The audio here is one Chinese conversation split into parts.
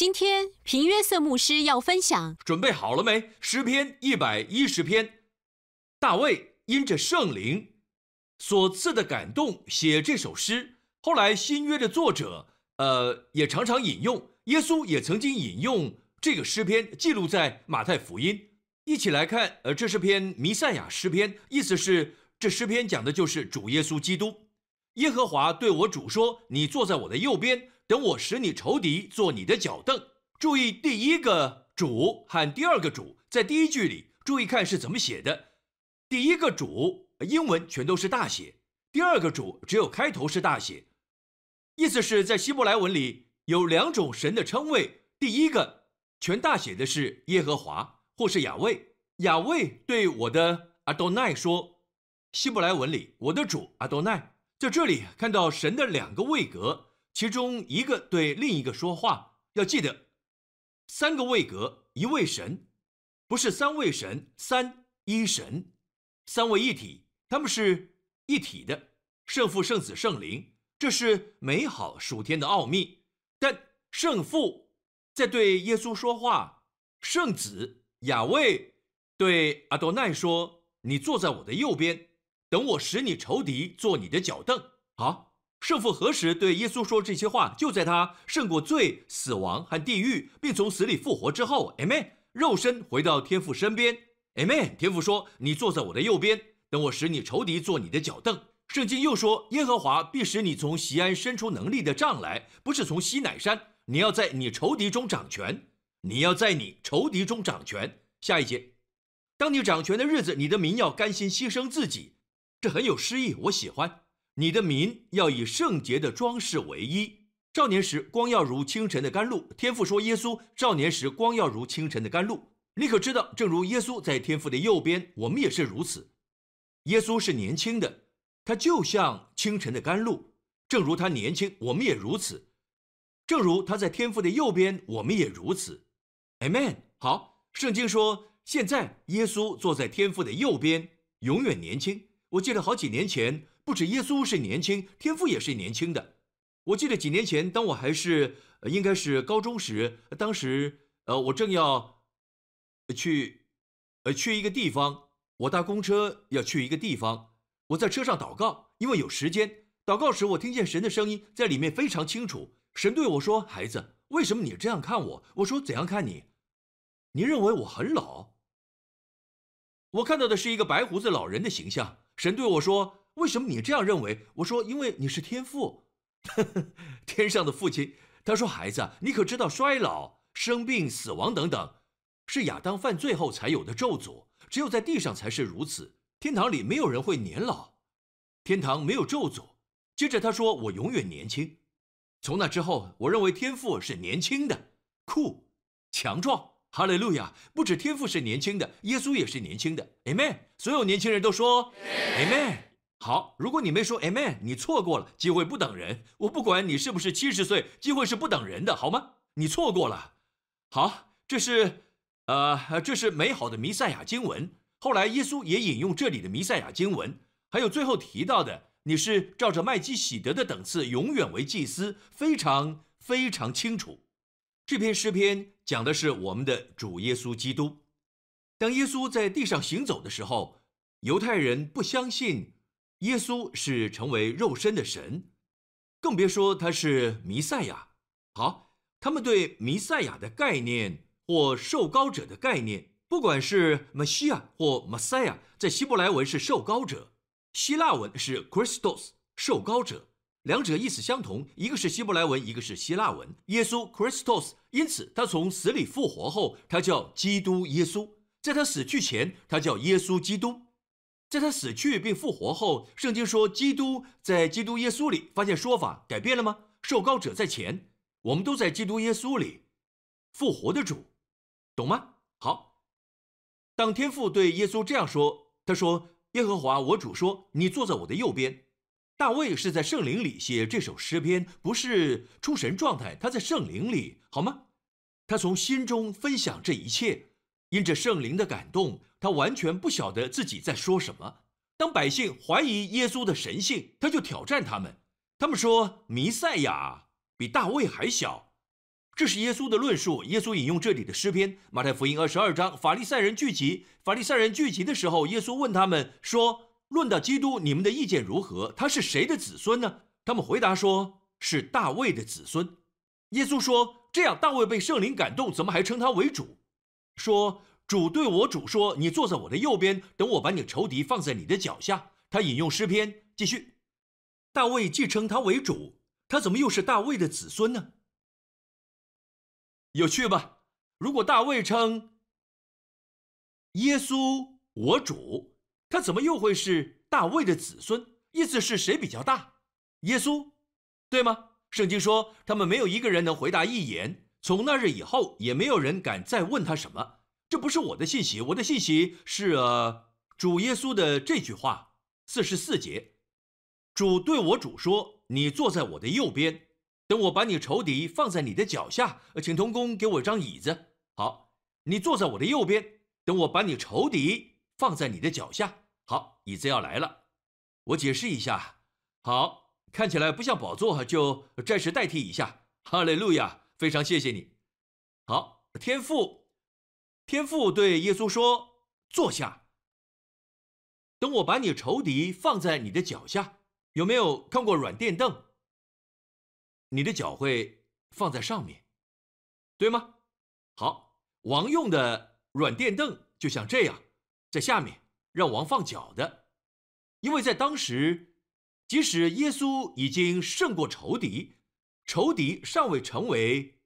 今天平约瑟牧师要分享，准备好了没？诗篇一百一十篇，大卫因着圣灵所赐的感动写这首诗。后来新约的作者，呃，也常常引用，耶稣也曾经引用这个诗篇，记录在马太福音。一起来看，呃，这是篇弥赛亚诗篇，意思是这诗篇讲的就是主耶稣基督。耶和华对我主说：“你坐在我的右边。”等我使你仇敌做你的脚凳。注意第一个主和第二个主在第一句里，注意看是怎么写的。第一个主英文全都是大写，第二个主只有开头是大写。意思是在希伯来文里有两种神的称谓，第一个全大写的是耶和华或是亚卫。亚卫对我的阿多奈说，希伯来文里我的主阿多奈，在这里看到神的两个位格。其中一个对另一个说话，要记得，三个位格一位神，不是三位神，三一神，三位一体，他们是一体的，圣父、圣子、圣灵，这是美好属天的奥秘。但圣父在对耶稣说话，圣子亚卫对阿多奈说：“你坐在我的右边，等我使你仇敌做你的脚凳。”好。圣父何时对耶稣说这些话？就在他胜过罪、死亡和地狱，并从死里复活之后。Amen。肉身回到天父身边。Amen。天父说：“你坐在我的右边，等我使你仇敌做你的脚凳。”圣经又说：“耶和华必使你从西安伸出能力的杖来，不是从西乃山。你要在你仇敌中掌权。你要在你仇敌中掌权。”下一节，当你掌权的日子，你的民要甘心牺牲自己。这很有诗意，我喜欢。你的民要以圣洁的装饰为衣。少年时光耀如清晨的甘露。天父说：“耶稣少年时光耀如清晨的甘露。”你可知道，正如耶稣在天父的右边，我们也是如此。耶稣是年轻的，他就像清晨的甘露。正如他年轻，我们也如此。正如他在天父的右边，我们也如此。Amen。好，圣经说，现在耶稣坐在天父的右边，永远年轻。我记得好几年前。不止耶稣是年轻，天父也是年轻的。我记得几年前，当我还是应该是高中时，当时呃，我正要去呃去一个地方，我搭公车要去一个地方，我在车上祷告，因为有时间。祷告时，我听见神的声音在里面非常清楚。神对我说：“孩子，为什么你这样看我？”我说：“怎样看你？你认为我很老？”我看到的是一个白胡子老人的形象。神对我说。为什么你这样认为？我说，因为你是天父，天上的父亲。他说：“孩子，你可知道衰老、生病、死亡等等，是亚当犯罪后才有的咒诅？只有在地上才是如此。天堂里没有人会年老，天堂没有咒诅。”接着他说：“我永远年轻。”从那之后，我认为天父是年轻的，酷、强壮。哈利路亚！不止天父是年轻的，耶稣也是年轻的。Amen。所有年轻人都说 Amen。好，如果你没说 Amen，你错过了机会不等人。我不管你是不是七十岁，机会是不等人的，好吗？你错过了。好，这是，呃，这是美好的弥赛亚经文。后来耶稣也引用这里的弥赛亚经文，还有最后提到的，你是照着麦基喜德的等次，永远为祭司，非常非常清楚。这篇诗篇讲的是我们的主耶稣基督。当耶稣在地上行走的时候，犹太人不相信。耶稣是成为肉身的神，更别说他是弥赛亚。好，他们对弥赛亚的概念或受膏者的概念，不管是 m e s s i a 或 Messiah，在希伯来文是受膏者，希腊文是 Christos 受膏者，两者意思相同，一个是希伯来文，一个是希腊文。耶稣 Christos，因此他从死里复活后，他叫基督耶稣；在他死去前，他叫耶稣基督。在他死去并复活后，圣经说，基督在基督耶稣里发现说法改变了吗？受膏者在前，我们都在基督耶稣里复活的主，懂吗？好，当天父对耶稣这样说，他说：“耶和华我主说，你坐在我的右边。”大卫是在圣灵里写这首诗篇，不是出神状态，他在圣灵里，好吗？他从心中分享这一切。因着圣灵的感动，他完全不晓得自己在说什么。当百姓怀疑耶稣的神性，他就挑战他们。他们说：“弥赛亚比大卫还小。”这是耶稣的论述。耶稣引用这里的诗篇，马太福音二十二章，法利赛人聚集。法利赛人聚集的时候，耶稣问他们说：“论到基督，你们的意见如何？他是谁的子孙呢？”他们回答说：“是大卫的子孙。”耶稣说：“这样，大卫被圣灵感动，怎么还称他为主？说主对我主说：‘你坐在我的右边，等我把你仇敌放在你的脚下。’”他引用诗篇继续：“大卫既称他为主，他怎么又是大卫的子孙呢？”有趣吧？如果大卫称耶稣我主，他怎么又会是大卫的子孙？意思是谁比较大？耶稣，对吗？圣经说他们没有一个人能回答一言。从那日以后，也没有人敢再问他什么。这不是我的信息，我的信息是呃主耶稣的这句话，四十四节，主对我主说：“你坐在我的右边。”等我把你仇敌放在你的脚下，请童工给我一张椅子。好，你坐在我的右边。等我把你仇敌放在你的脚下。好，椅子要来了。我解释一下。好，看起来不像宝座，就暂时代替一下。哈利路亚，非常谢谢你。好，天父，天父对耶稣说：“坐下。等我把你仇敌放在你的脚下。”有没有看过软垫凳？你的脚会放在上面，对吗？好，王用的软垫凳就像这样，在下面让王放脚的，因为在当时，即使耶稣已经胜过仇敌，仇敌尚未成为，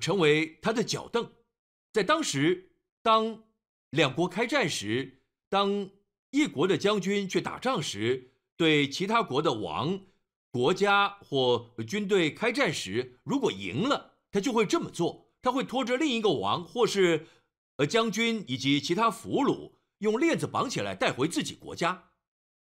成为他的脚凳。在当时，当两国开战时，当一国的将军去打仗时，对其他国的王。国家或军队开战时，如果赢了，他就会这么做。他会拖着另一个王，或是呃将军以及其他俘虏，用链子绑起来带回自己国家。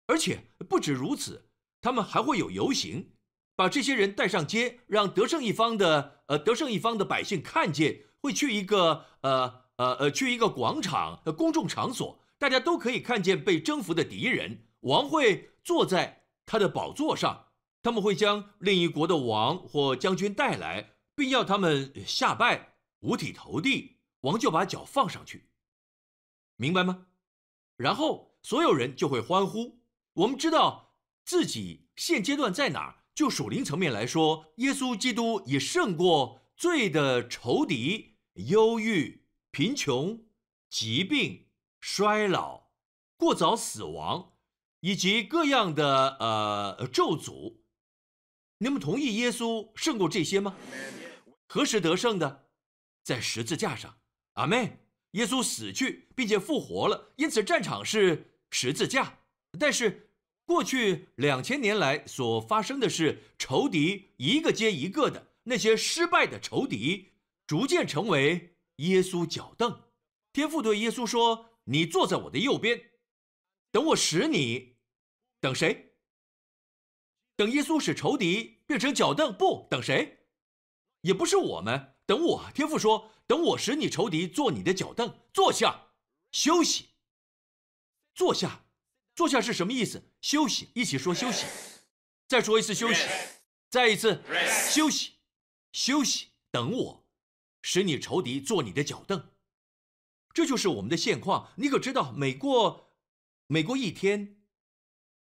而且不止如此，他们还会有游行，把这些人带上街，让得胜一方的呃得胜一方的百姓看见。会去一个呃呃呃去一个广场呃公众场所，大家都可以看见被征服的敌人。王会坐在他的宝座上。他们会将另一国的王或将军带来，并要他们下拜，五体投地。王就把脚放上去，明白吗？然后所有人就会欢呼。我们知道自己现阶段在哪。就属灵层面来说，耶稣基督已胜过罪的仇敌、忧郁、贫穷、疾病、衰老、过早死亡，以及各样的呃咒诅。你们同意耶稣胜过这些吗？何时得胜的？在十字架上。阿门。耶稣死去并且复活了，因此战场是十字架。但是过去两千年来所发生的是，仇敌一个接一个的那些失败的仇敌，逐渐成为耶稣脚凳。天父对耶稣说：“你坐在我的右边，等我使你，等谁？”等耶稣使仇敌变成脚凳，不等谁，也不是我们等我。天父说：“等我使你仇敌做你的脚凳，坐下休息。”坐下，坐下是什么意思？休息，一起说休息。再说一次休息，再一次休息，休息。等我使你仇敌做你的脚凳，这就是我们的现况。你可知道，每过每过一天，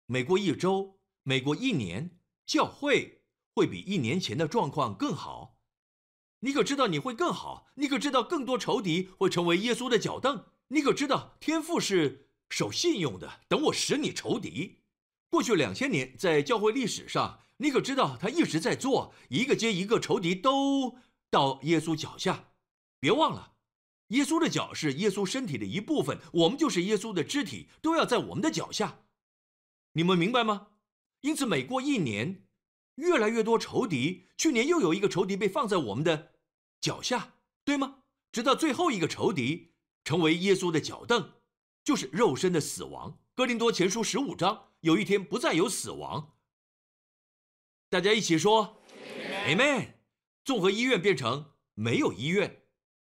每过一周。每过一年，教会会比一年前的状况更好。你可知道你会更好？你可知道更多仇敌会成为耶稣的脚凳？你可知道天父是守信用的？等我使你仇敌。过去两千年在教会历史上，你可知道他一直在做，一个接一个仇敌都到耶稣脚下。别忘了，耶稣的脚是耶稣身体的一部分，我们就是耶稣的肢体，都要在我们的脚下。你们明白吗？因此，每过一年，越来越多仇敌。去年又有一个仇敌被放在我们的脚下，对吗？直到最后一个仇敌成为耶稣的脚凳，就是肉身的死亡。哥林多前书十五章，有一天不再有死亡。大家一起说，Amen。综合医院变成没有医院，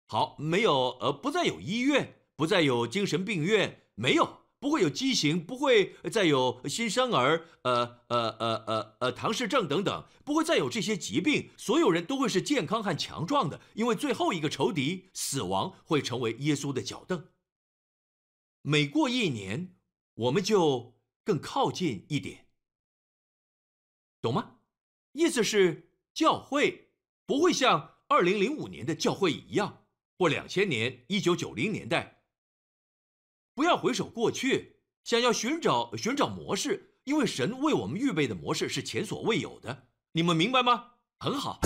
好，没有，呃，不再有医院，不再有精神病院，没有，不会有畸形，不会再有新生儿，呃呃呃呃呃唐氏症等等，不会再有这些疾病。所有人都会是健康和强壮的，因为最后一个仇敌死亡会成为耶稣的脚凳。每过一年，我们就更靠近一点，懂吗？意思是教会不会像二零零五年的教会一样，或两千年、一九九零年代。不要回首过去，想要寻找寻找模式，因为神为我们预备的模式是前所未有的。你们明白吗？很好。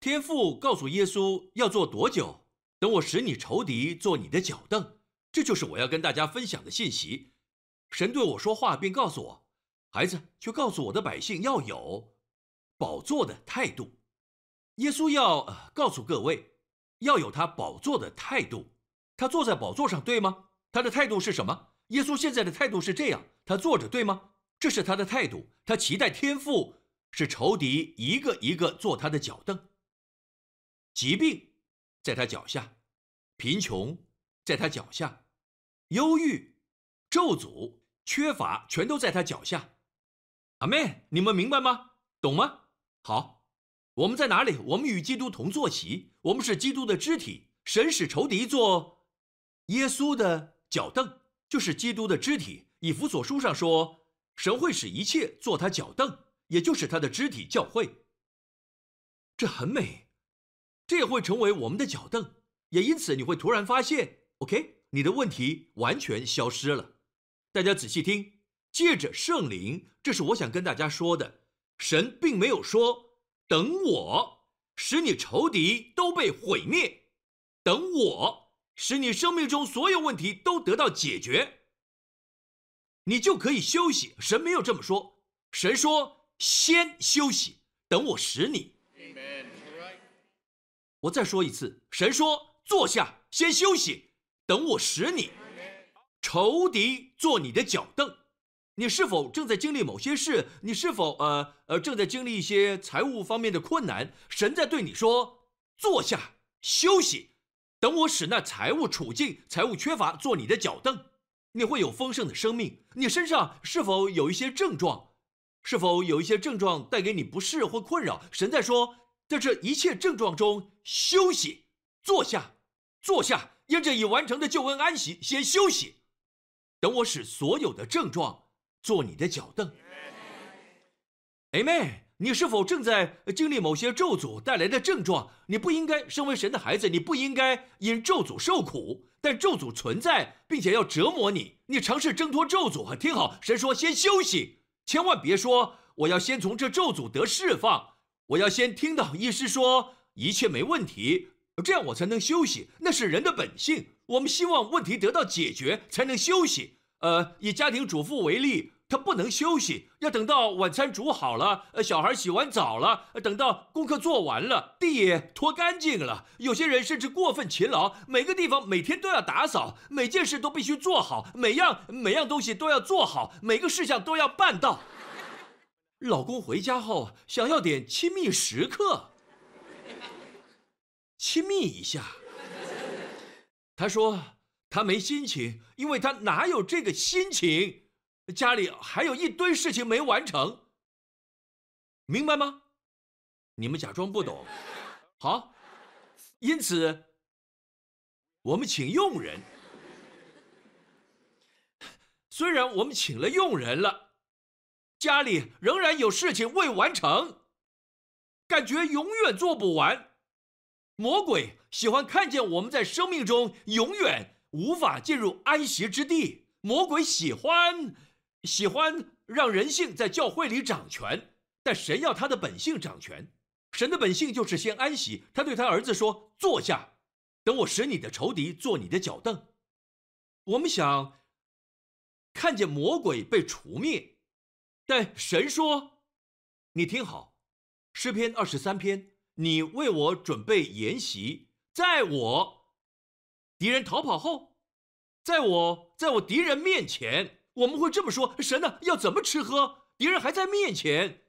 天父告诉耶稣要做多久？等我使你仇敌做你的脚凳。这就是我要跟大家分享的信息。神对我说话，并告诉我：“孩子，去告诉我的百姓要有。”宝座的态度，耶稣要告诉各位，要有他宝座的态度。他坐在宝座上，对吗？他的态度是什么？耶稣现在的态度是这样：他坐着，对吗？这是他的态度。他期待天赋是仇敌一个一个做他的脚凳。疾病在他脚下，贫穷在他脚下，忧郁、咒诅、缺乏全都在他脚下。阿妹，你们明白吗？懂吗？好，我们在哪里？我们与基督同坐席，我们是基督的肢体。神使仇敌做耶稣的脚凳，就是基督的肢体。以弗所书上说，神会使一切做他脚凳，也就是他的肢体教会。这很美，这也会成为我们的脚凳。也因此，你会突然发现，OK，你的问题完全消失了。大家仔细听，借着圣灵，这是我想跟大家说的。神并没有说等我使你仇敌都被毁灭，等我使你生命中所有问题都得到解决，你就可以休息。神没有这么说，神说先休息，等我使你。我再说一次，神说坐下，先休息，等我使你。仇敌做你的脚凳。你是否正在经历某些事？你是否呃呃正在经历一些财务方面的困难？神在对你说：坐下休息，等我使那财务处境、财务缺乏做你的脚凳，你会有丰盛的生命。你身上是否有一些症状？是否有一些症状带给你不适或困扰？神在说，在这一切症状中休息，坐下，坐下，因着已完成的救恩安息，先休息，等我使所有的症状。做你的脚凳，哎妹，你是否正在经历某些咒诅带来的症状？你不应该身为神的孩子，你不应该因咒诅受苦，但咒诅存在，并且要折磨你。你尝试挣脱咒诅，听好，神说先休息，千万别说我要先从这咒诅得释放，我要先听到医师说一切没问题，这样我才能休息。那是人的本性，我们希望问题得到解决才能休息。呃，以家庭主妇为例。她不能休息，要等到晚餐煮好了，呃，小孩洗完澡了，等到功课做完了，地也拖干净了。有些人甚至过分勤劳，每个地方每天都要打扫，每件事都必须做好，每样每样东西都要做好，每个事项都要办到。老公回家后想要点亲密时刻，亲密一下。他说他没心情，因为他哪有这个心情。家里还有一堆事情没完成，明白吗？你们假装不懂。好，因此我们请佣人。虽然我们请了佣人了，家里仍然有事情未完成，感觉永远做不完。魔鬼喜欢看见我们在生命中永远无法进入安息之地。魔鬼喜欢。喜欢让人性在教会里掌权，但神要他的本性掌权。神的本性就是先安息。他对他儿子说：“坐下，等我使你的仇敌做你的脚凳。”我们想看见魔鬼被除灭，但神说：“你听好，诗篇二十三篇，你为我准备筵席，在我敌人逃跑后，在我在我敌人面前。”我们会这么说：神呢？要怎么吃喝？敌人还在面前，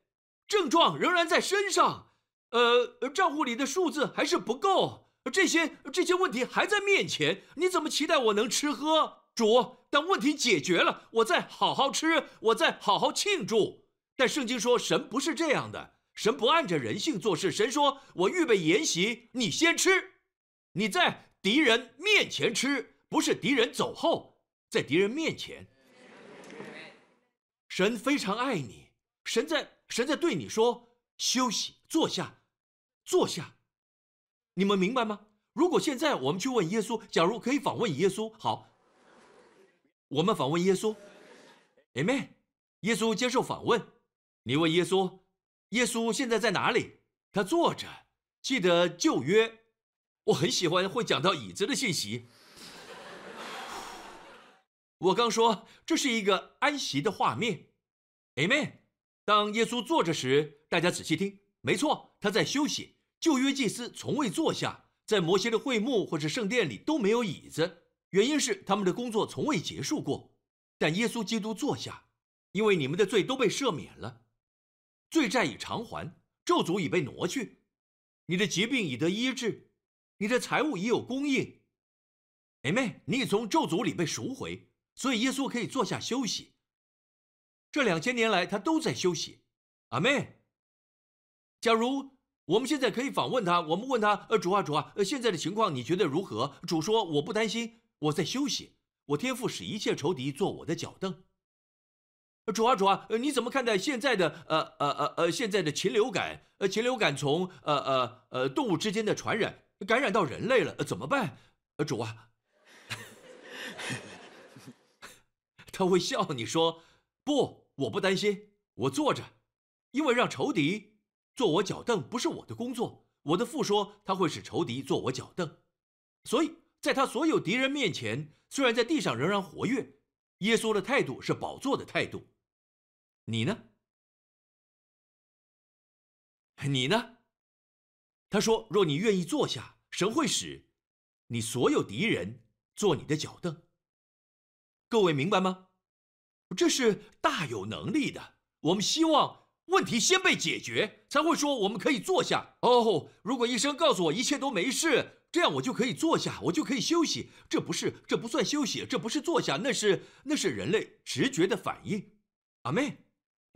症状仍然在身上，呃，账户里的数字还是不够，这些这些问题还在面前，你怎么期待我能吃喝？主，当问题解决了，我再好好吃，我再好好庆祝。但圣经说，神不是这样的，神不按着人性做事。神说，我预备筵席，你先吃，你在敌人面前吃，不是敌人走后，在敌人面前。神非常爱你，神在神在对你说，休息，坐下，坐下。你们明白吗？如果现在我们去问耶稣，假如可以访问耶稣，好。我们访问耶稣，Amen。耶稣接受访问。你问耶稣，耶稣现在在哪里？他坐着。记得旧约，我很喜欢会讲到椅子的信息。我刚说这是一个安息的画面，Amen。当耶稣坐着时，大家仔细听，没错，他在休息。旧约祭司从未坐下，在摩西的会幕或是圣殿里都没有椅子。原因是他们的工作从未结束过，但耶稣基督坐下，因为你们的罪都被赦免了，罪债已偿还，咒诅已被挪去，你的疾病已得医治，你的财物已有供应。哎妹，你已从咒诅里被赎回，所以耶稣可以坐下休息。这两千年来，他都在休息。阿妹，假如。我们现在可以访问他。我们问他：“呃，主啊，主啊，呃，现在的情况你觉得如何？”主说：“我不担心，我在休息。我天赋使一切仇敌做我的脚凳。”主啊，主啊，你怎么看待现在的呃呃呃呃现在的禽流感？呃，禽流感从呃呃呃动物之间的传染感染到人类了，怎么办？主啊，他会笑你说：“不，我不担心，我坐着，因为让仇敌。”做我脚凳不是我的工作。我的父说他会使仇敌做我脚凳，所以在他所有敌人面前，虽然在地上仍然活跃，耶稣的态度是宝座的态度。你呢？你呢？他说：若你愿意坐下，神会使你所有敌人做你的脚凳。各位明白吗？这是大有能力的。我们希望。问题先被解决，才会说我们可以坐下。哦，如果医生告诉我一切都没事，这样我就可以坐下，我就可以休息。这不是，这不算休息，这不是坐下，那是那是人类直觉的反应。阿妹，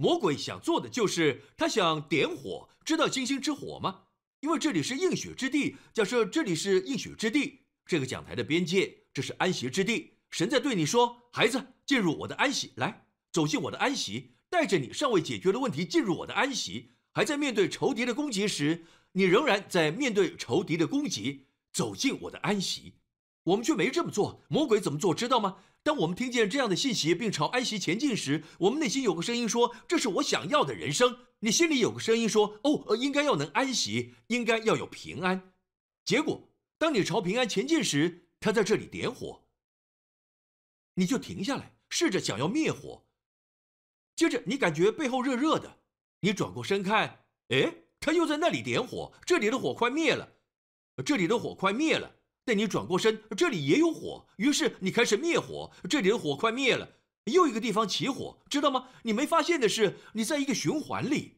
魔鬼想做的就是他想点火，知道星星之火吗？因为这里是应许之地。假设这里是应许之地，这个讲台的边界，这是安息之地。神在对你说：“孩子，进入我的安息，来，走进我的安息。”带着你尚未解决的问题进入我的安息，还在面对仇敌的攻击时，你仍然在面对仇敌的攻击，走进我的安息。我们却没这么做。魔鬼怎么做？知道吗？当我们听见这样的信息，并朝安息前进时，我们内心有个声音说：“这是我想要的人生。”你心里有个声音说：“哦，应该要能安息，应该要有平安。”结果，当你朝平安前进时，他在这里点火，你就停下来，试着想要灭火。接着，你感觉背后热热的，你转过身看，哎，他又在那里点火，这里的火快灭了，这里的火快灭了。但你转过身，这里也有火，于是你开始灭火，这里的火快灭了，又一个地方起火，知道吗？你没发现的是，你在一个循环里，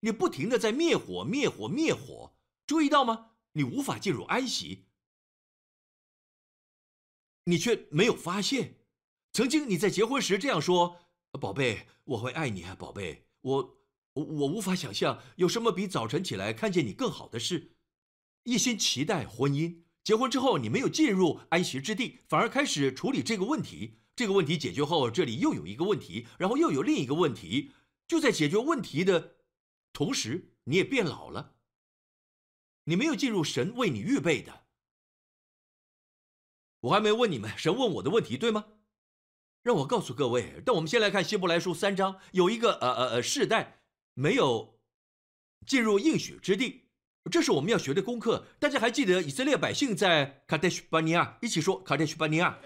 你不停的在灭火、灭火、灭火，注意到吗？你无法进入安息，你却没有发现，曾经你在结婚时这样说。宝贝，我会爱你啊，宝贝，我我无法想象有什么比早晨起来看见你更好的事。一心期待婚姻，结婚之后你没有进入安息之地，反而开始处理这个问题。这个问题解决后，这里又有一个问题，然后又有另一个问题。就在解决问题的同时，你也变老了。你没有进入神为你预备的。我还没问你们，神问我的问题，对吗？让我告诉各位，但我们先来看希伯来书三章，有一个呃呃呃世代没有进入应许之地，这是我们要学的功课。大家还记得以色列百姓在卡德许巴尼亚一起说卡德许巴尼亚，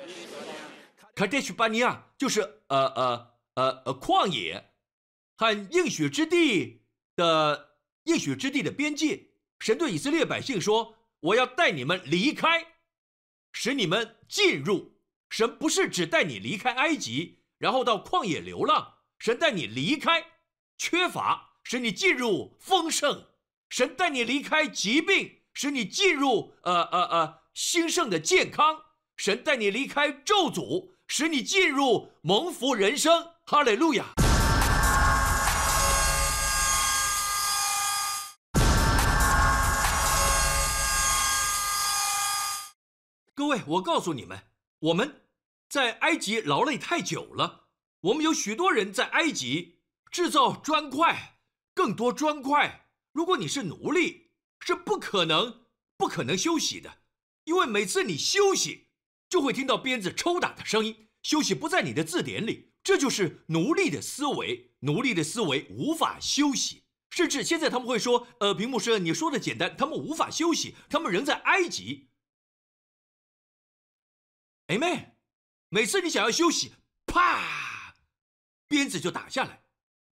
卡德许巴尼亚就是呃呃呃呃旷野和应许之地的应许之地的边界。神对以色列百姓说：“我要带你们离开，使你们进入。”神不是只带你离开埃及，然后到旷野流浪。神带你离开缺乏，使你进入丰盛。神带你离开疾病，使你进入呃呃呃兴盛的健康。神带你离开咒诅，使你进入蒙福人生。哈利路亚！各位，我告诉你们，我们在埃及劳累太久了。我们有许多人在埃及制造砖块，更多砖块。如果你是奴隶，是不可能、不可能休息的，因为每次你休息，就会听到鞭子抽打的声音。休息不在你的字典里，这就是奴隶的思维。奴隶的思维无法休息，甚至现在他们会说：“呃，屏幕师，你说的简单，他们无法休息，他们仍在埃及。”哎妹。每次你想要休息，啪，鞭子就打下来。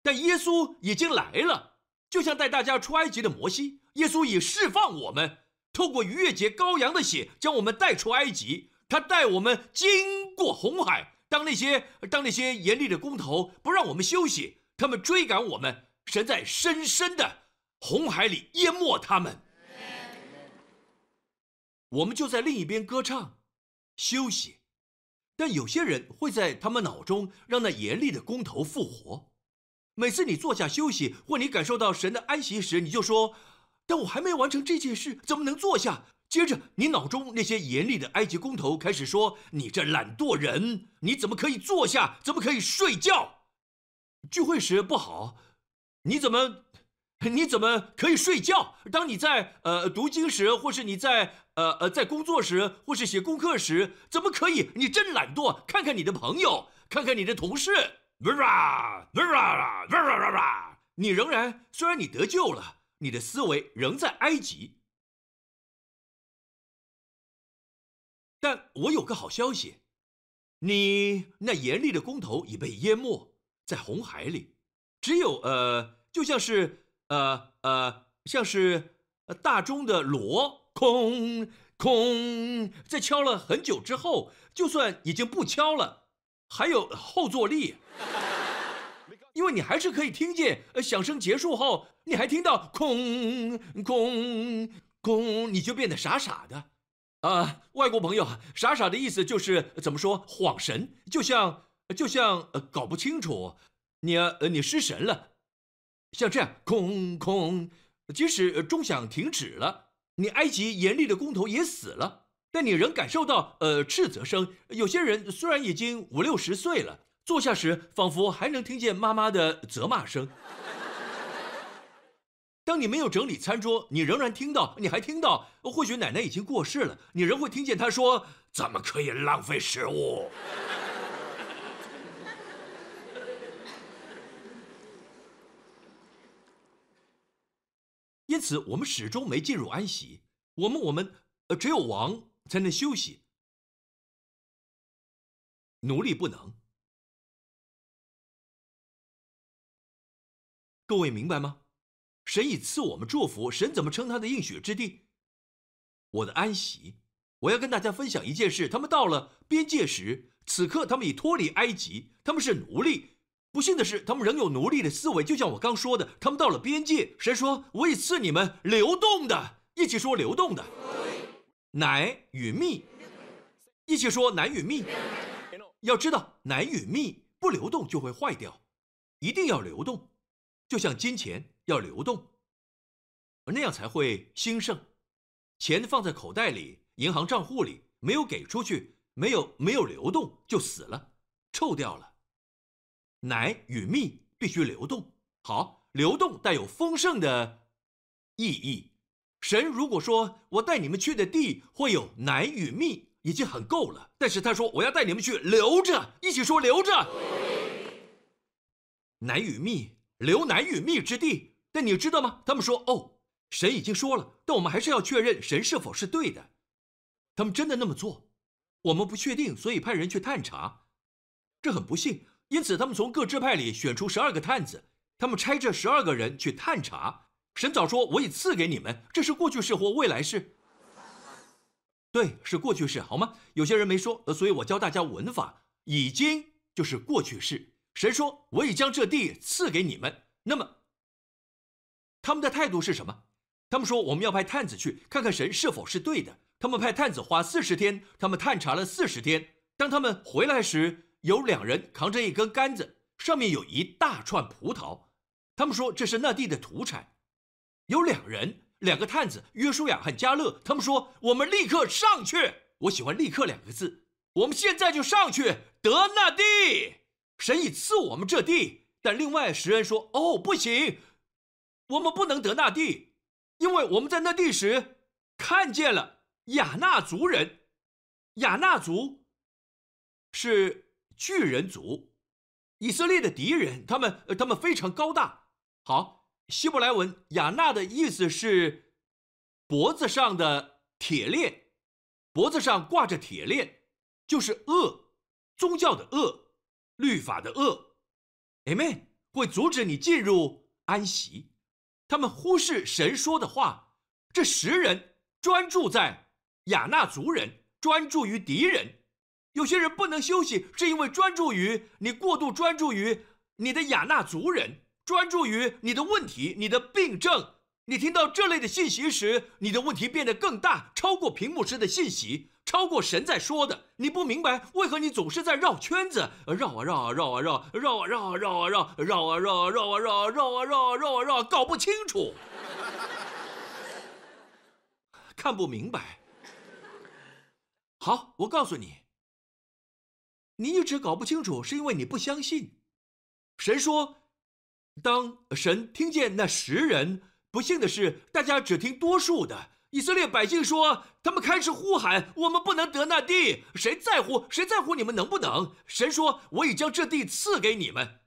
但耶稣已经来了，就像带大家出埃及的摩西。耶稣已释放我们，透过逾越节羔羊的血，将我们带出埃及。他带我们经过红海。当那些当那些严厉的工头不让我们休息，他们追赶我们，神在深深的红海里淹没他们。我们就在另一边歌唱。休息，但有些人会在他们脑中让那严厉的工头复活。每次你坐下休息，或你感受到神的安息时，你就说：“但我还没完成这件事，怎么能坐下？”接着，你脑中那些严厉的埃及工头开始说：“你这懒惰人，你怎么可以坐下？怎么可以睡觉？聚会时不好，你怎么？”你怎么可以睡觉？当你在呃读经时，或是你在呃呃在工作时，或是写功课时，怎么可以？你真懒惰！看看你的朋友，看看你的同事，你仍然虽然你得救了，你的思维仍在埃及。但我有个好消息，你那严厉的工头已被淹没在红海里，只有呃，就像是。呃呃，像是大钟的锣，空空，在敲了很久之后，就算已经不敲了，还有后坐力，因为你还是可以听见响声结束后，你还听到空空空，你就变得傻傻的。啊，外国朋友，傻傻的意思就是怎么说，恍神，就像就像搞不清楚，你你失神了。像这样空空，即使钟响停止了，你埃及严厉的工头也死了，但你仍感受到呃斥责声。有些人虽然已经五六十岁了，坐下时仿佛还能听见妈妈的责骂声。当你没有整理餐桌，你仍然听到，你还听到，或许奶奶已经过世了，你仍会听见她说：“怎么可以浪费食物？”因此，我们始终没进入安息。我们，我们，呃，只有王才能休息，奴隶不能。各位明白吗？神已赐我们祝福，神怎么称他的应许之地？我的安息。我要跟大家分享一件事：他们到了边界时，此刻他们已脱离埃及，他们是奴隶。不幸的是，他们仍有奴隶的思维，就像我刚说的。他们到了边界，神说：“我已赐你们流动的，一起说流动的奶与蜜，一起说奶与蜜。要知道，奶与蜜不流动就会坏掉，一定要流动，就像金钱要流动，那样才会兴盛。钱放在口袋里、银行账户里，没有给出去，没有没有流动就死了，臭掉了。”奶与蜜必须流动，好，流动带有丰盛的意义。神如果说我带你们去的地会有奶与蜜，已经很够了。但是他说我要带你们去留着，一起说留着奶与蜜，留奶与蜜之地。但你知道吗？他们说哦，神已经说了，但我们还是要确认神是否是对的。他们真的那么做？我们不确定，所以派人去探查。这很不幸。因此，他们从各支派里选出十二个探子，他们差这十二个人去探查。神早说：“我已赐给你们，这是过去式或未来式。”对，是过去式，好吗？有些人没说，所以我教大家文法。已经就是过去式。神说：“我已将这地赐给你们。”那么，他们的态度是什么？他们说我们要派探子去看看神是否是对的。他们派探子花四十天，他们探查了四十天。当他们回来时，有两人扛着一根杆子，上面有一大串葡萄。他们说这是那地的土产。有两人，两个探子约书亚和加勒，他们说我们立刻上去。我喜欢“立刻”两个字，我们现在就上去得那地。神已赐我们这地，但另外十人说：“哦，不行，我们不能得那地，因为我们在那地时看见了亚纳族人。亚纳族是巨人族，以色列的敌人。他们，他们非常高大。好，希伯来文亚纳的意思是脖子上的铁链，脖子上挂着铁链，就是恶，宗教的恶。”律法的恶，Amen，会阻止你进入安息。他们忽视神说的话。这十人专注在亚纳族人，专注于敌人。有些人不能休息，是因为专注于你过度专注于你的亚纳族人，专注于你的问题、你的病症。你听到这类的信息时，你的问题变得更大，超过屏幕时的信息。超过神在说的，你不明白为何你总是在绕圈子，绕啊绕啊绕啊绕，绕啊绕啊绕啊绕，绕啊绕啊绕啊绕，绕啊绕啊绕啊绕，搞不清楚，看不明白。好，我告诉你，你一直搞不清楚，是因为你不相信。神说，当神听见那十人，不幸的是，大家只听多数的。以色列百姓说：“他们开始呼喊，我们不能得那地。谁在乎？谁在乎你们能不能？”神说：“我已将这地赐给你们。”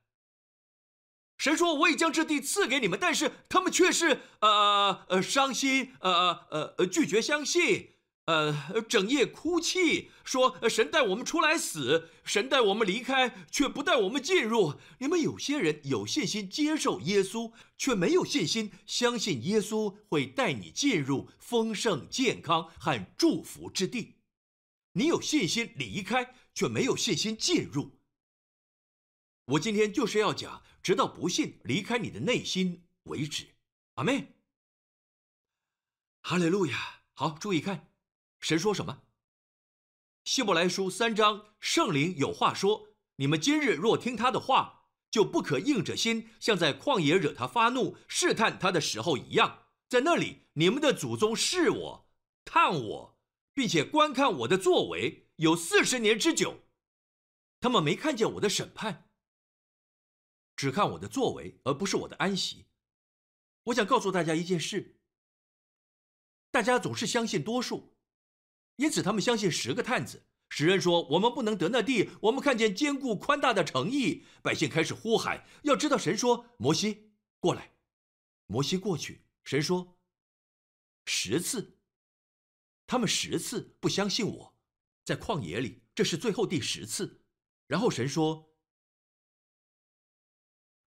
神说：“我已将这地赐给你们。”但是他们却是呃呃伤心，呃呃呃拒绝相信。呃，整夜哭泣，说神带我们出来死，神带我们离开，却不带我们进入。你们有些人有信心接受耶稣，却没有信心相信耶稣会带你进入丰盛、健康和祝福之地。你有信心离开，却没有信心进入。我今天就是要讲，直到不信离开你的内心为止。阿妹，哈利路亚。好，注意看。神说什么？希伯来书三章，圣灵有话说：你们今日若听他的话，就不可硬着心，像在旷野惹他发怒、试探他的时候一样。在那里，你们的祖宗试我、探我，并且观看我的作为，有四十年之久。他们没看见我的审判，只看我的作为，而不是我的安息。我想告诉大家一件事：大家总是相信多数。因此，他们相信十个探子。十人说：“我们不能得那地。”我们看见坚固宽大的诚意，百姓开始呼喊。要知道，神说：“摩西过来。”摩西过去，神说：“十次。”他们十次不相信我，在旷野里，这是最后第十次。然后神说：“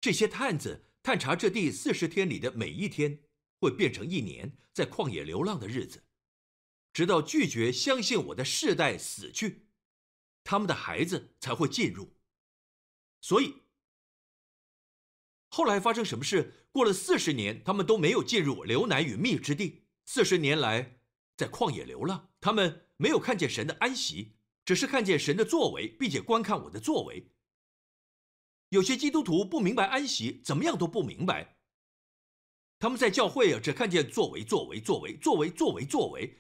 这些探子探查这地四十天里的每一天，会变成一年在旷野流浪的日子。”直到拒绝相信我的世代死去，他们的孩子才会进入。所以，后来发生什么事？过了四十年，他们都没有进入流奶与蜜之地。四十年来，在旷野流浪，他们没有看见神的安息，只是看见神的作为，并且观看我的作为。有些基督徒不明白安息，怎么样都不明白。他们在教会啊，只看见作为，作为，作为，作为，作为，作为。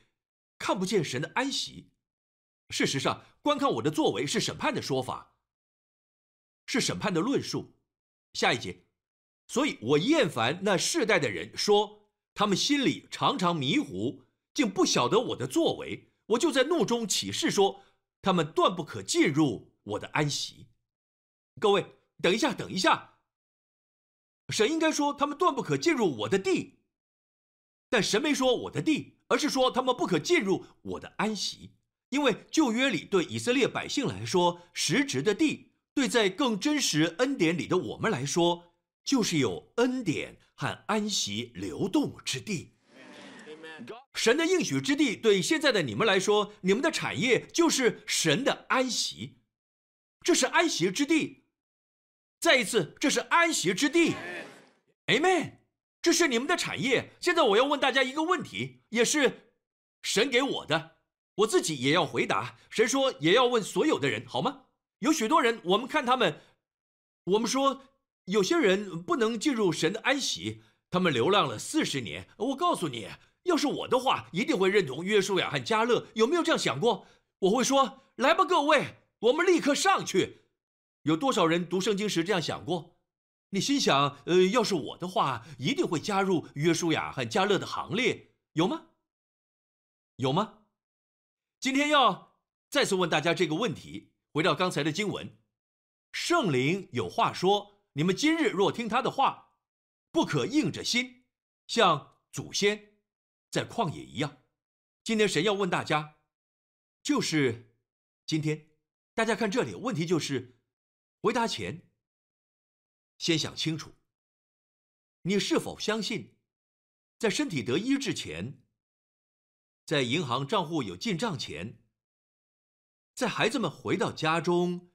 看不见神的安息。事实上，观看我的作为是审判的说法，是审判的论述。下一节，所以我厌烦那世代的人，说他们心里常常迷糊，竟不晓得我的作为。我就在怒中起誓说，他们断不可进入我的安息。各位，等一下，等一下。神应该说他们断不可进入我的地。但神没说我的地，而是说他们不可进入我的安息，因为旧约里对以色列百姓来说，实质的地，对在更真实恩典里的我们来说，就是有恩典和安息流动之地。神的应许之地，对现在的你们来说，你们的产业就是神的安息，这是安息之地。再一次，这是安息之地。Amen。这是你们的产业。现在我要问大家一个问题，也是神给我的，我自己也要回答。神说也要问所有的人，好吗？有许多人，我们看他们，我们说有些人不能进入神的安息，他们流浪了四十年。我告诉你，要是我的话，一定会认同约书亚和加勒。有没有这样想过？我会说，来吧，各位，我们立刻上去。有多少人读圣经时这样想过？你心想，呃，要是我的话，一定会加入约书亚和加勒的行列，有吗？有吗？今天要再次问大家这个问题。回到刚才的经文，圣灵有话说：你们今日若听他的话，不可硬着心，像祖先在旷野一样。今天神要问大家，就是今天，大家看这里，问题就是。回答前，先想清楚：你是否相信，在身体得医治前，在银行账户有进账前，在孩子们回到家中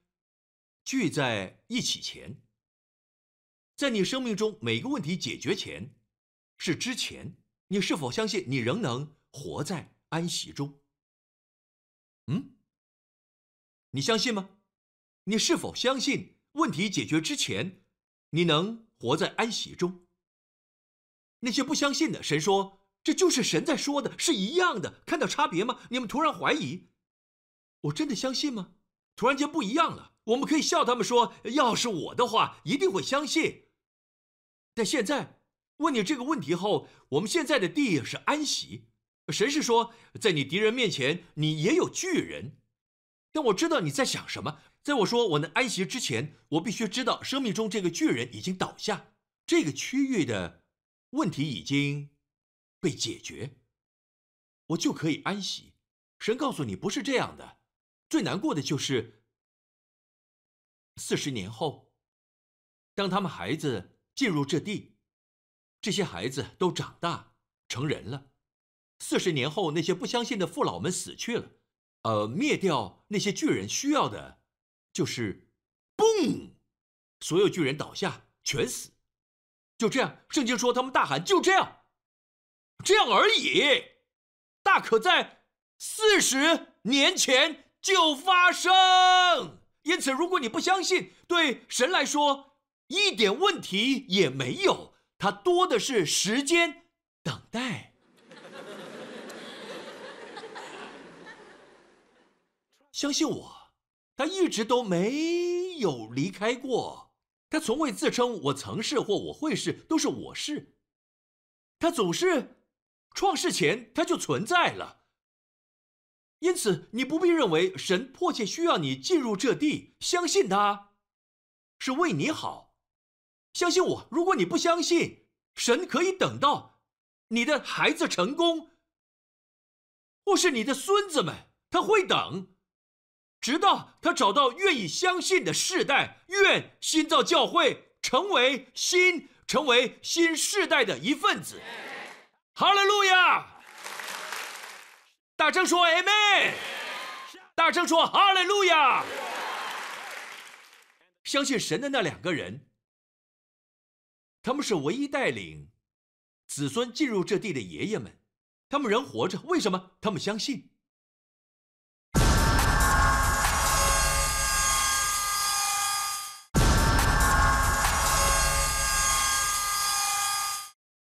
聚在一起前，在你生命中每个问题解决前，是之前，你是否相信你仍能活在安息中？嗯，你相信吗？你是否相信问题解决之前，你能活在安息中？那些不相信的，神说这就是神在说的，是一样的。看到差别吗？你们突然怀疑，我真的相信吗？突然间不一样了。我们可以笑他们说，要是我的话，一定会相信。但现在问你这个问题后，我们现在的地是安息，神是说，在你敌人面前，你也有巨人。但我知道你在想什么。在我说我能安息之前，我必须知道生命中这个巨人已经倒下，这个区域的问题已经被解决，我就可以安息。神告诉你不是这样的，最难过的就是四十年后，当他们孩子进入这地，这些孩子都长大成人了，四十年后那些不相信的父老们死去了，呃，灭掉那些巨人需要的。就是，嘣，所有巨人倒下，全死。就这样，圣经说他们大喊：“就这样，这样而已。”大可在四十年前就发生。因此，如果你不相信，对神来说一点问题也没有，他多的是时间等待。相信我。他一直都没有离开过，他从未自称我曾是或我会是，都是我是。他总是创世前他就存在了，因此你不必认为神迫切需要你进入这地，相信他是为你好。相信我，如果你不相信，神可以等到你的孩子成功，或是你的孙子们，他会等。直到他找到愿意相信的世代，愿新造教会成为新成为新世代的一份子。哈利路亚！大声说 Amen！大声说哈利路亚！相信神的那两个人，他们是唯一带领子孙进入这地的爷爷们，他们仍活着。为什么？他们相信。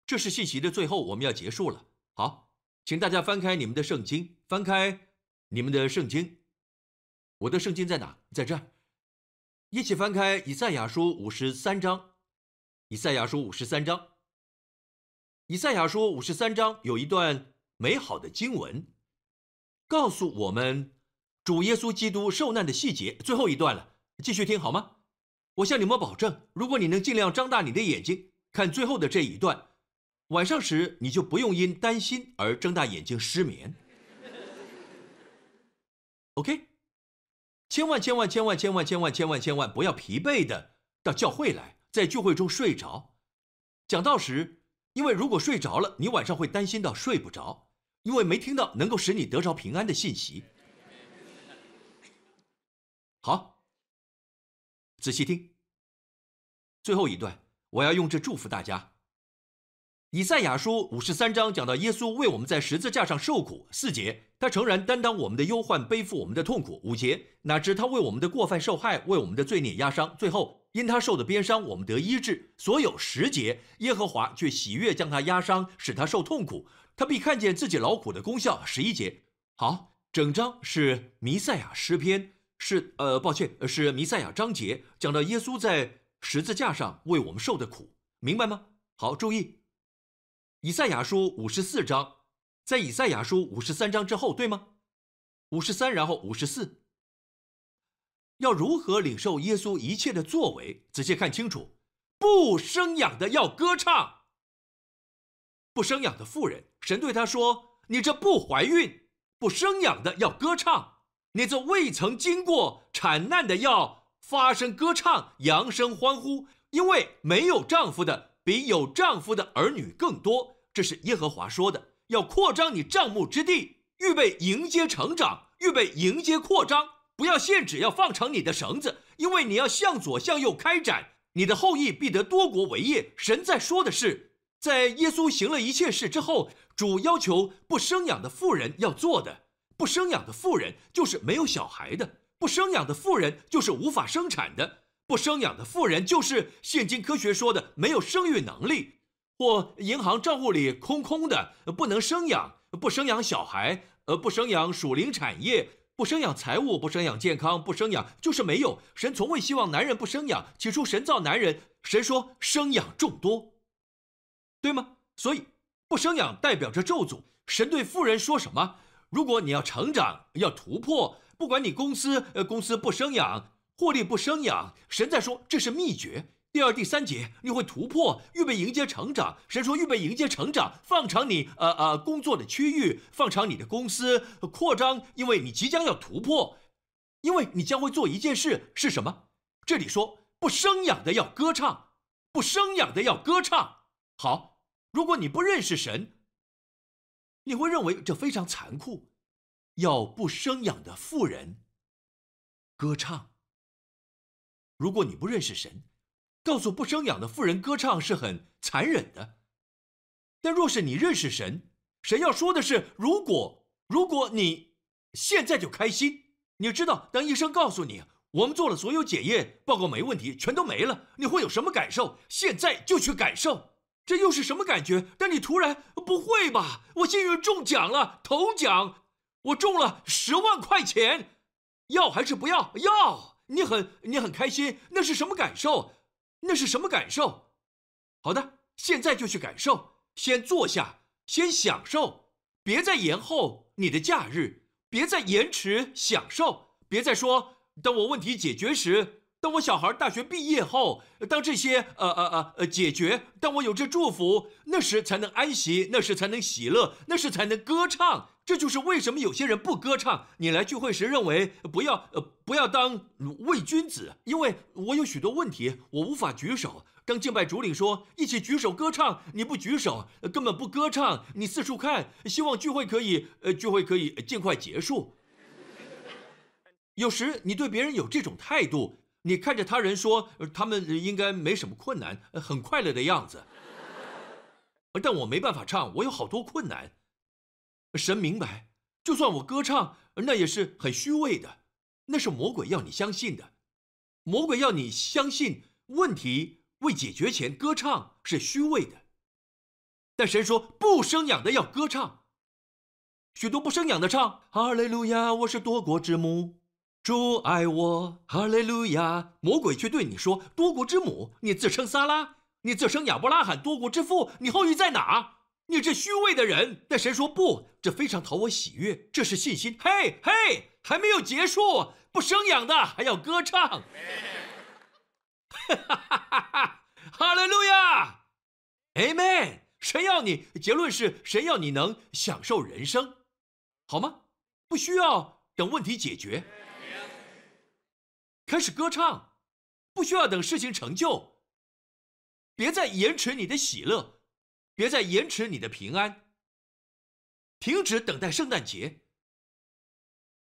这是信息的最后，我们要结束了。好，请大家翻开你们的圣经，翻开你们的圣经。我的圣经在哪？在这儿。一起翻开以赛亚书五十三章。以赛亚书五十三章。以赛亚书五十三章有一段美好的经文，告诉我们主耶稣基督受难的细节。最后一段了，继续听好吗？我向你们保证，如果你能尽量张大你的眼睛看最后的这一段。晚上时，你就不用因担心而睁大眼睛失眠。OK，千万千万千万千万千万千万千万不要疲惫的到教会来，在聚会中睡着。讲道时，因为如果睡着了，你晚上会担心到睡不着，因为没听到能够使你得着平安的信息。好，仔细听，最后一段，我要用这祝福大家。以赛亚书五十三章讲到耶稣为我们在十字架上受苦，四节他诚然担当我们的忧患，背负我们的痛苦，五节哪知他为我们的过犯受害，为我们的罪孽压伤，最后因他受的鞭伤，我们得医治。所有十节耶和华却喜悦将他压伤，使他受痛苦，他必看见自己劳苦的功效。十一节好，整章是弥赛亚诗篇，是呃抱歉是弥赛亚章节，讲到耶稣在十字架上为我们受的苦，明白吗？好，注意。以赛亚书五十四章，在以赛亚书五十三章之后，对吗？五十三，然后五十四，要如何领受耶稣一切的作为？仔细看清楚，不生养的要歌唱。不生养的妇人，神对他说：“你这不怀孕、不生养的要歌唱；你这未曾经过产难的要发声歌唱，扬声欢呼，因为没有丈夫的比有丈夫的儿女更多。”这是耶和华说的，要扩张你帐幕之地，预备迎接成长，预备迎接扩张。不要限制，要放长你的绳子，因为你要向左向右开展，你的后裔必得多国为业。神在说的是，在耶稣行了一切事之后，主要求不生养的妇人要做的。不生养的妇人就是没有小孩的，不生养的妇人就是无法生产的，不生养的富人就是现今科学说的没有生育能力。或银行账户里空空的，不能生养，不生养小孩，呃，不生养属灵产业，不生养财物，不生养健康，不生养就是没有。神从未希望男人不生养，起初神造男人，神说生养众多，对吗？所以不生养代表着咒诅。神对富人说什么？如果你要成长，要突破，不管你公司呃公司不生养，获利不生养，神在说这是秘诀。第二、第三节，你会突破，预备迎接成长。神说，预备迎接成长，放长你呃呃工作的区域，放长你的公司扩张，因为你即将要突破，因为你将会做一件事，是什么？这里说不生养的要歌唱，不生养的要歌唱。好，如果你不认识神，你会认为这非常残酷，要不生养的富人歌唱。如果你不认识神。告诉不生养的妇人歌唱是很残忍的，但若是你认识神，神要说的是：如果如果你现在就开心，你知道，当医生告诉你我们做了所有检验，报告没问题，全都没了，你会有什么感受？现在就去感受，这又是什么感觉？但你突然不会吧？我幸运中奖了，头奖，我中了十万块钱，要还是不要？要！你很你很开心，那是什么感受？那是什么感受？好的，现在就去感受。先坐下，先享受，别再延后你的假日，别再延迟享受，别再说等我问题解决时，等我小孩大学毕业后，当这些呃呃呃呃解决，当我有这祝福，那时才能安息，那时才能喜乐，那时才能歌唱。这就是为什么有些人不歌唱。你来聚会时认为不要呃不要当伪君子，因为我有许多问题，我无法举手。当敬拜主领说一起举手歌唱，你不举手，根本不歌唱。你四处看，希望聚会可以呃聚会可以尽快结束。有时你对别人有这种态度，你看着他人说他们应该没什么困难，很快乐的样子，但我没办法唱，我有好多困难。神明白，就算我歌唱，那也是很虚伪的，那是魔鬼要你相信的。魔鬼要你相信问题未解决前歌唱是虚伪的。但神说不生养的要歌唱，许多不生养的唱哈利路亚，我是多国之母，主爱我，哈利路亚。魔鬼却对你说多国之母，你自称撒拉，你自称亚伯拉罕多国之父，你后裔在哪？你这虚伪的人！但神说不，这非常讨我喜悦，这是信心。嘿，嘿，还没有结束，不生养的还要歌唱。哈哈哈哈哈！哈利路亚，Amen。神要你，结论是神要你能享受人生，好吗？不需要等问题解决，开始歌唱，不需要等事情成就，别再延迟你的喜乐。别再延迟你的平安，停止等待圣诞节。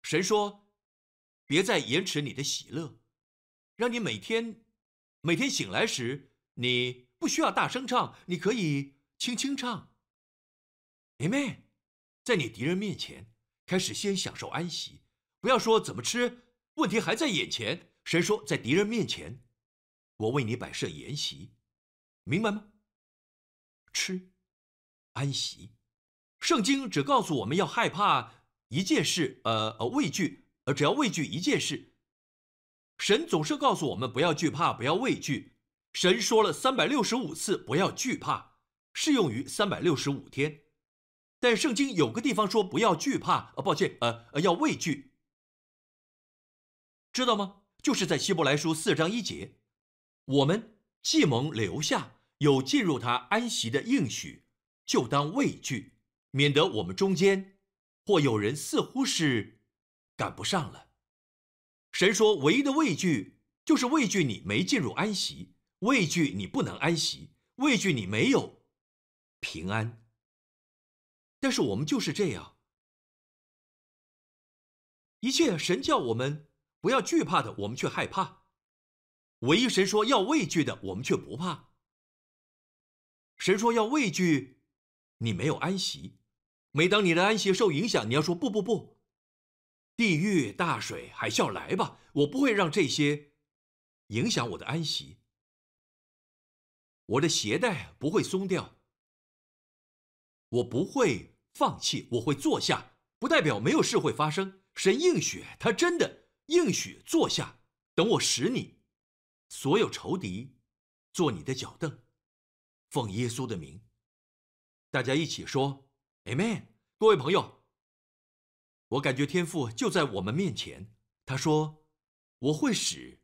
神说：“别再延迟你的喜乐，让你每天每天醒来时，你不需要大声唱，你可以轻轻唱。Amen，在你敌人面前，开始先享受安息，不要说怎么吃，问题还在眼前。神说，在敌人面前，我为你摆设筵席，明白吗？吃，安息。圣经只告诉我们要害怕一件事，呃呃，畏惧，呃，只要畏惧一件事。神总是告诉我们不要惧怕，不要畏惧。神说了三百六十五次不要惧怕，适用于三百六十五天。但圣经有个地方说不要惧怕，呃，抱歉，呃呃，要畏惧，知道吗？就是在希伯来书四章一节，我们既蒙留下，有进入他安息的应许，就当畏惧，免得我们中间或有人似乎是赶不上了。神说，唯一的畏惧就是畏惧你没进入安息，畏惧你不能安息，畏惧你没有平安。但是我们就是这样，一切神叫我们不要惧怕的，我们却害怕；唯一神说要畏惧的，我们却不怕。神说要畏惧，你没有安息。每当你的安息受影响，你要说不不不。地狱、大水、海啸来吧！我不会让这些影响我的安息。我的鞋带不会松掉。我不会放弃，我会坐下，不代表没有事会发生。神应许，他真的应许坐下，等我使你所有仇敌做你的脚凳。奉耶稣的名，大家一起说 Amen。各位朋友。我感觉天赋就在我们面前。他说：“我会使，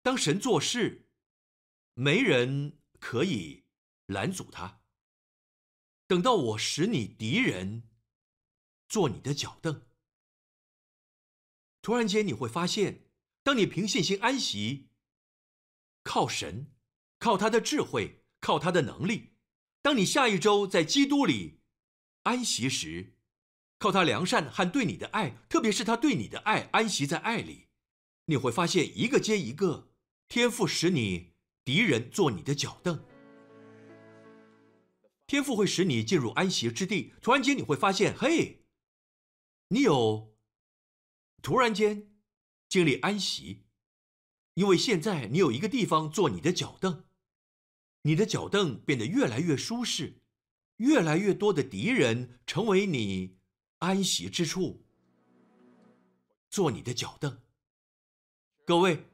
当神做事，没人可以拦阻他。等到我使你敌人做你的脚凳，突然间你会发现，当你凭信心安息，靠神，靠他的智慧，靠他的能力。当你下一周在基督里安息时。”靠他良善和对你的爱，特别是他对你的爱，安息在爱里，你会发现一个接一个，天赋使你敌人做你的脚凳，天赋会使你进入安息之地。突然间你会发现，嘿，你有突然间经历安息，因为现在你有一个地方做你的脚凳，你的脚凳变得越来越舒适，越来越多的敌人成为你。安息之处，做你的脚凳。各位，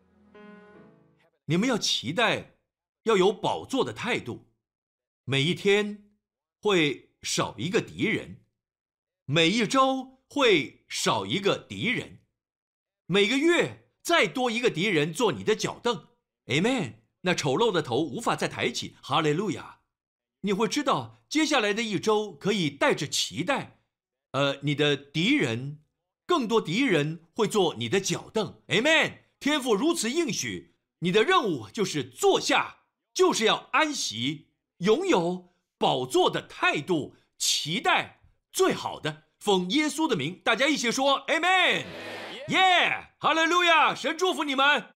你们要期待，要有宝座的态度。每一天会少一个敌人，每一周会少一个敌人，每个月再多一个敌人做你的脚凳。Amen。那丑陋的头无法再抬起。哈利路亚。你会知道，接下来的一周可以带着期待。呃，你的敌人，更多敌人会做你的脚凳。Amen。天父如此应许，你的任务就是坐下，就是要安息，拥有宝座的态度，期待最好的。奉耶稣的名，大家一起说 Amen。耶，哈利路亚！神祝福你们。